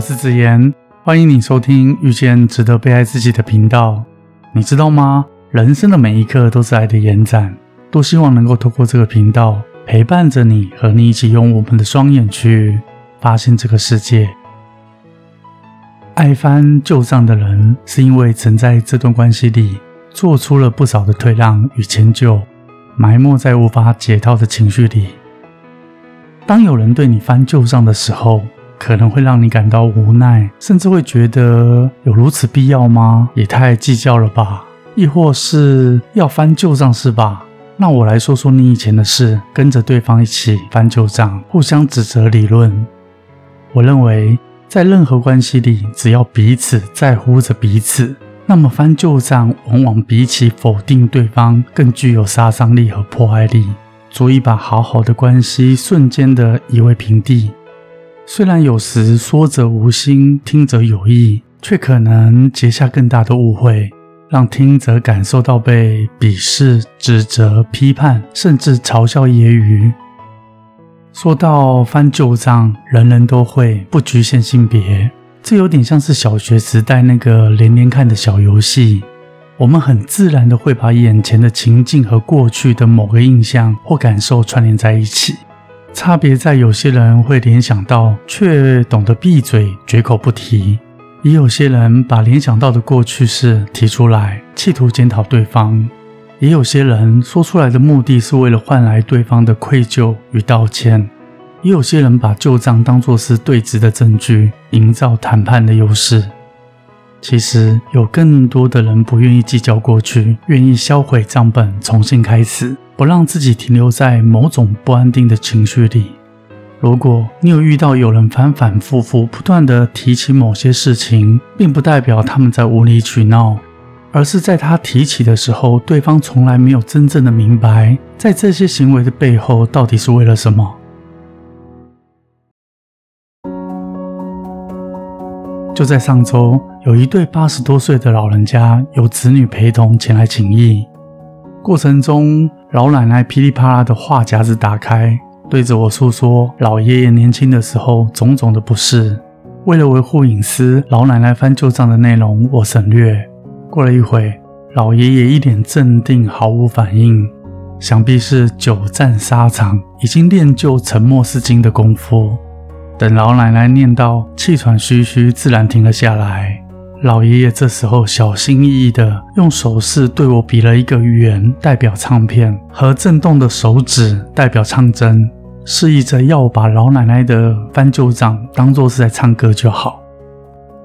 我是子言，欢迎你收听遇见值得被爱自己的频道。你知道吗？人生的每一刻都是爱的延展，多希望能够透过这个频道陪伴着你，和你一起用我们的双眼去发现这个世界。爱翻旧账的人，是因为曾在这段关系里做出了不少的退让与迁就，埋没在无法解套的情绪里。当有人对你翻旧账的时候，可能会让你感到无奈，甚至会觉得有如此必要吗？也太计较了吧？亦或是要翻旧账是吧？那我来说说你以前的事，跟着对方一起翻旧账，互相指责理论。我认为，在任何关系里，只要彼此在乎着彼此，那么翻旧账往往比起否定对方更具有杀伤力和破坏力。足以把好好的关系瞬间的夷为平地。虽然有时说者无心，听者有意，却可能结下更大的误会，让听者感受到被鄙视、指责、批判，甚至嘲笑揶揄。说到翻旧账，人人都会，不局限性别。这有点像是小学时代那个连连看的小游戏。我们很自然的会把眼前的情境和过去的某个印象或感受串联在一起，差别在有些人会联想到，却懂得闭嘴绝口不提；也有些人把联想到的过去式提出来，企图检讨对方；也有些人说出来的目的是为了换来对方的愧疚与道歉；也有些人把旧账当作是对质的证据，营造谈判的优势。其实有更多的人不愿意计较过去，愿意销毁账本，重新开始，不让自己停留在某种不安定的情绪里。如果你有遇到有人反反复复不断的提起某些事情，并不代表他们在无理取闹，而是在他提起的时候，对方从来没有真正的明白，在这些行为的背后到底是为了什么。就在上周，有一对八十多岁的老人家有子女陪同前来请益。过程中，老奶奶噼里啪啦的话匣子打开，对着我诉说老爷爷年轻的时候种种的不适。为了维护隐私，老奶奶翻旧账的内容我省略。过了一会，老爷爷一脸镇定，毫无反应，想必是久战沙场，已经练就沉默是金的功夫。等老奶奶念到气喘吁吁，自然停了下来。老爷爷这时候小心翼翼地用手势对我比了一个圆，代表唱片，和震动的手指代表唱针，示意着要我把老奶奶的翻旧账当作是在唱歌就好。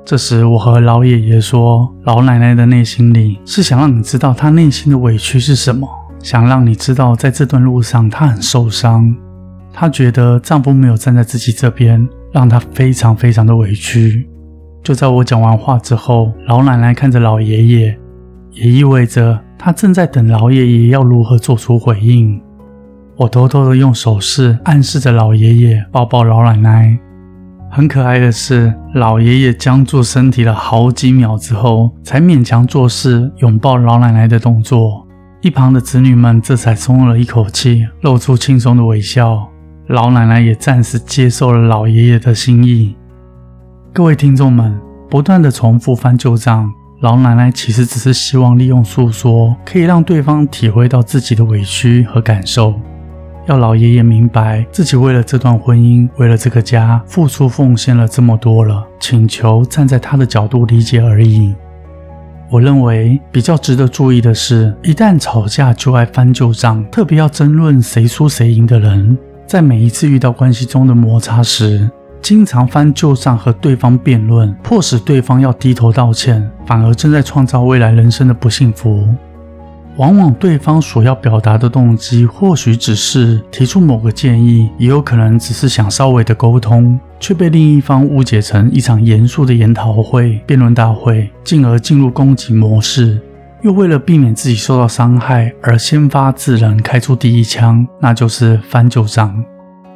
这时，我和老爷爷说：“老奶奶的内心里是想让你知道她内心的委屈是什么，想让你知道在这段路上她很受伤。”她觉得丈夫没有站在自己这边，让她非常非常的委屈。就在我讲完话之后，老奶奶看着老爷爷，也意味着她正在等老爷爷要如何做出回应。我偷偷的用手势暗示着老爷爷抱抱老奶奶。很可爱的是，老爷爷僵住身体了好几秒之后，才勉强做事拥抱老奶奶的动作。一旁的子女们这才松了一口气，露出轻松的微笑。老奶奶也暂时接受了老爷爷的心意。各位听众们，不断的重复翻旧账，老奶奶其实只是希望利用诉说，可以让对方体会到自己的委屈和感受，要老爷爷明白自己为了这段婚姻，为了这个家付出奉献了这么多了，请求站在他的角度理解而已。我认为比较值得注意的是，一旦吵架就爱翻旧账，特别要争论谁输谁赢的人。在每一次遇到关系中的摩擦时，经常翻旧账和对方辩论，迫使对方要低头道歉，反而正在创造未来人生的不幸福。往往对方所要表达的动机，或许只是提出某个建议，也有可能只是想稍微的沟通，却被另一方误解成一场严肃的研讨会、辩论大会，进而进入攻击模式。又为了避免自己受到伤害而先发制人，开出第一枪，那就是翻旧账。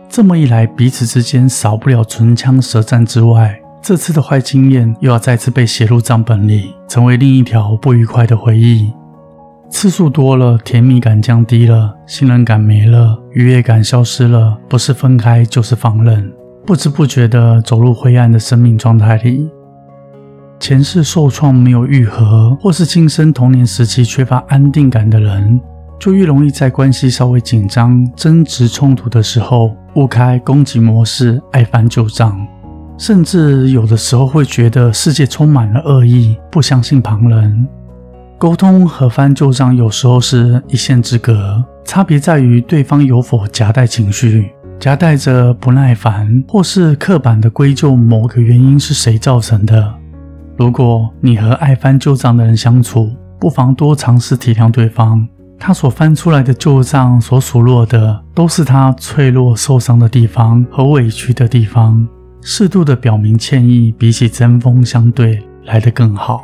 这么一来，彼此之间少不了唇枪舌战之外，这次的坏经验又要再次被写入账本里，成为另一条不愉快的回忆。次数多了，甜蜜感降低了，信任感没了，愉悦感消失了，不是分开就是放任。不知不觉地走入灰暗的生命状态里。前世受创没有愈合，或是今生童年时期缺乏安定感的人，就越容易在关系稍微紧张、争执冲突的时候，误开攻击模式，爱翻旧账，甚至有的时候会觉得世界充满了恶意，不相信旁人。沟通和翻旧账有时候是一线之隔，差别在于对方有否夹带情绪，夹带着不耐烦，或是刻板的归咎某个原因是谁造成的。如果你和爱翻旧账的人相处，不妨多尝试体谅对方。他所翻出来的旧账，所数落的都是他脆弱、受伤的地方和委屈的地方。适度的表明歉意，比起针锋相对来得更好。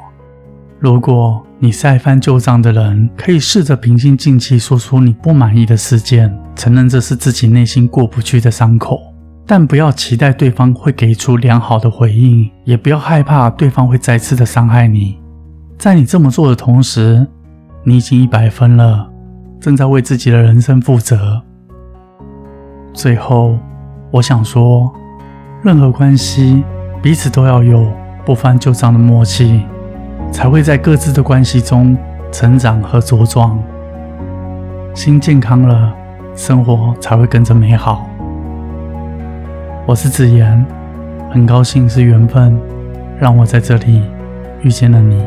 如果你是爱翻旧账的人，可以试着平心静气说出你不满意的事件，承认这是自己内心过不去的伤口。但不要期待对方会给出良好的回应，也不要害怕对方会再次的伤害你。在你这么做的同时，你已经一百分了，正在为自己的人生负责。最后，我想说，任何关系彼此都要有不翻旧账的默契，才会在各自的关系中成长和茁壮。心健康了，生活才会跟着美好。我是子言，很高兴是缘分，让我在这里遇见了你。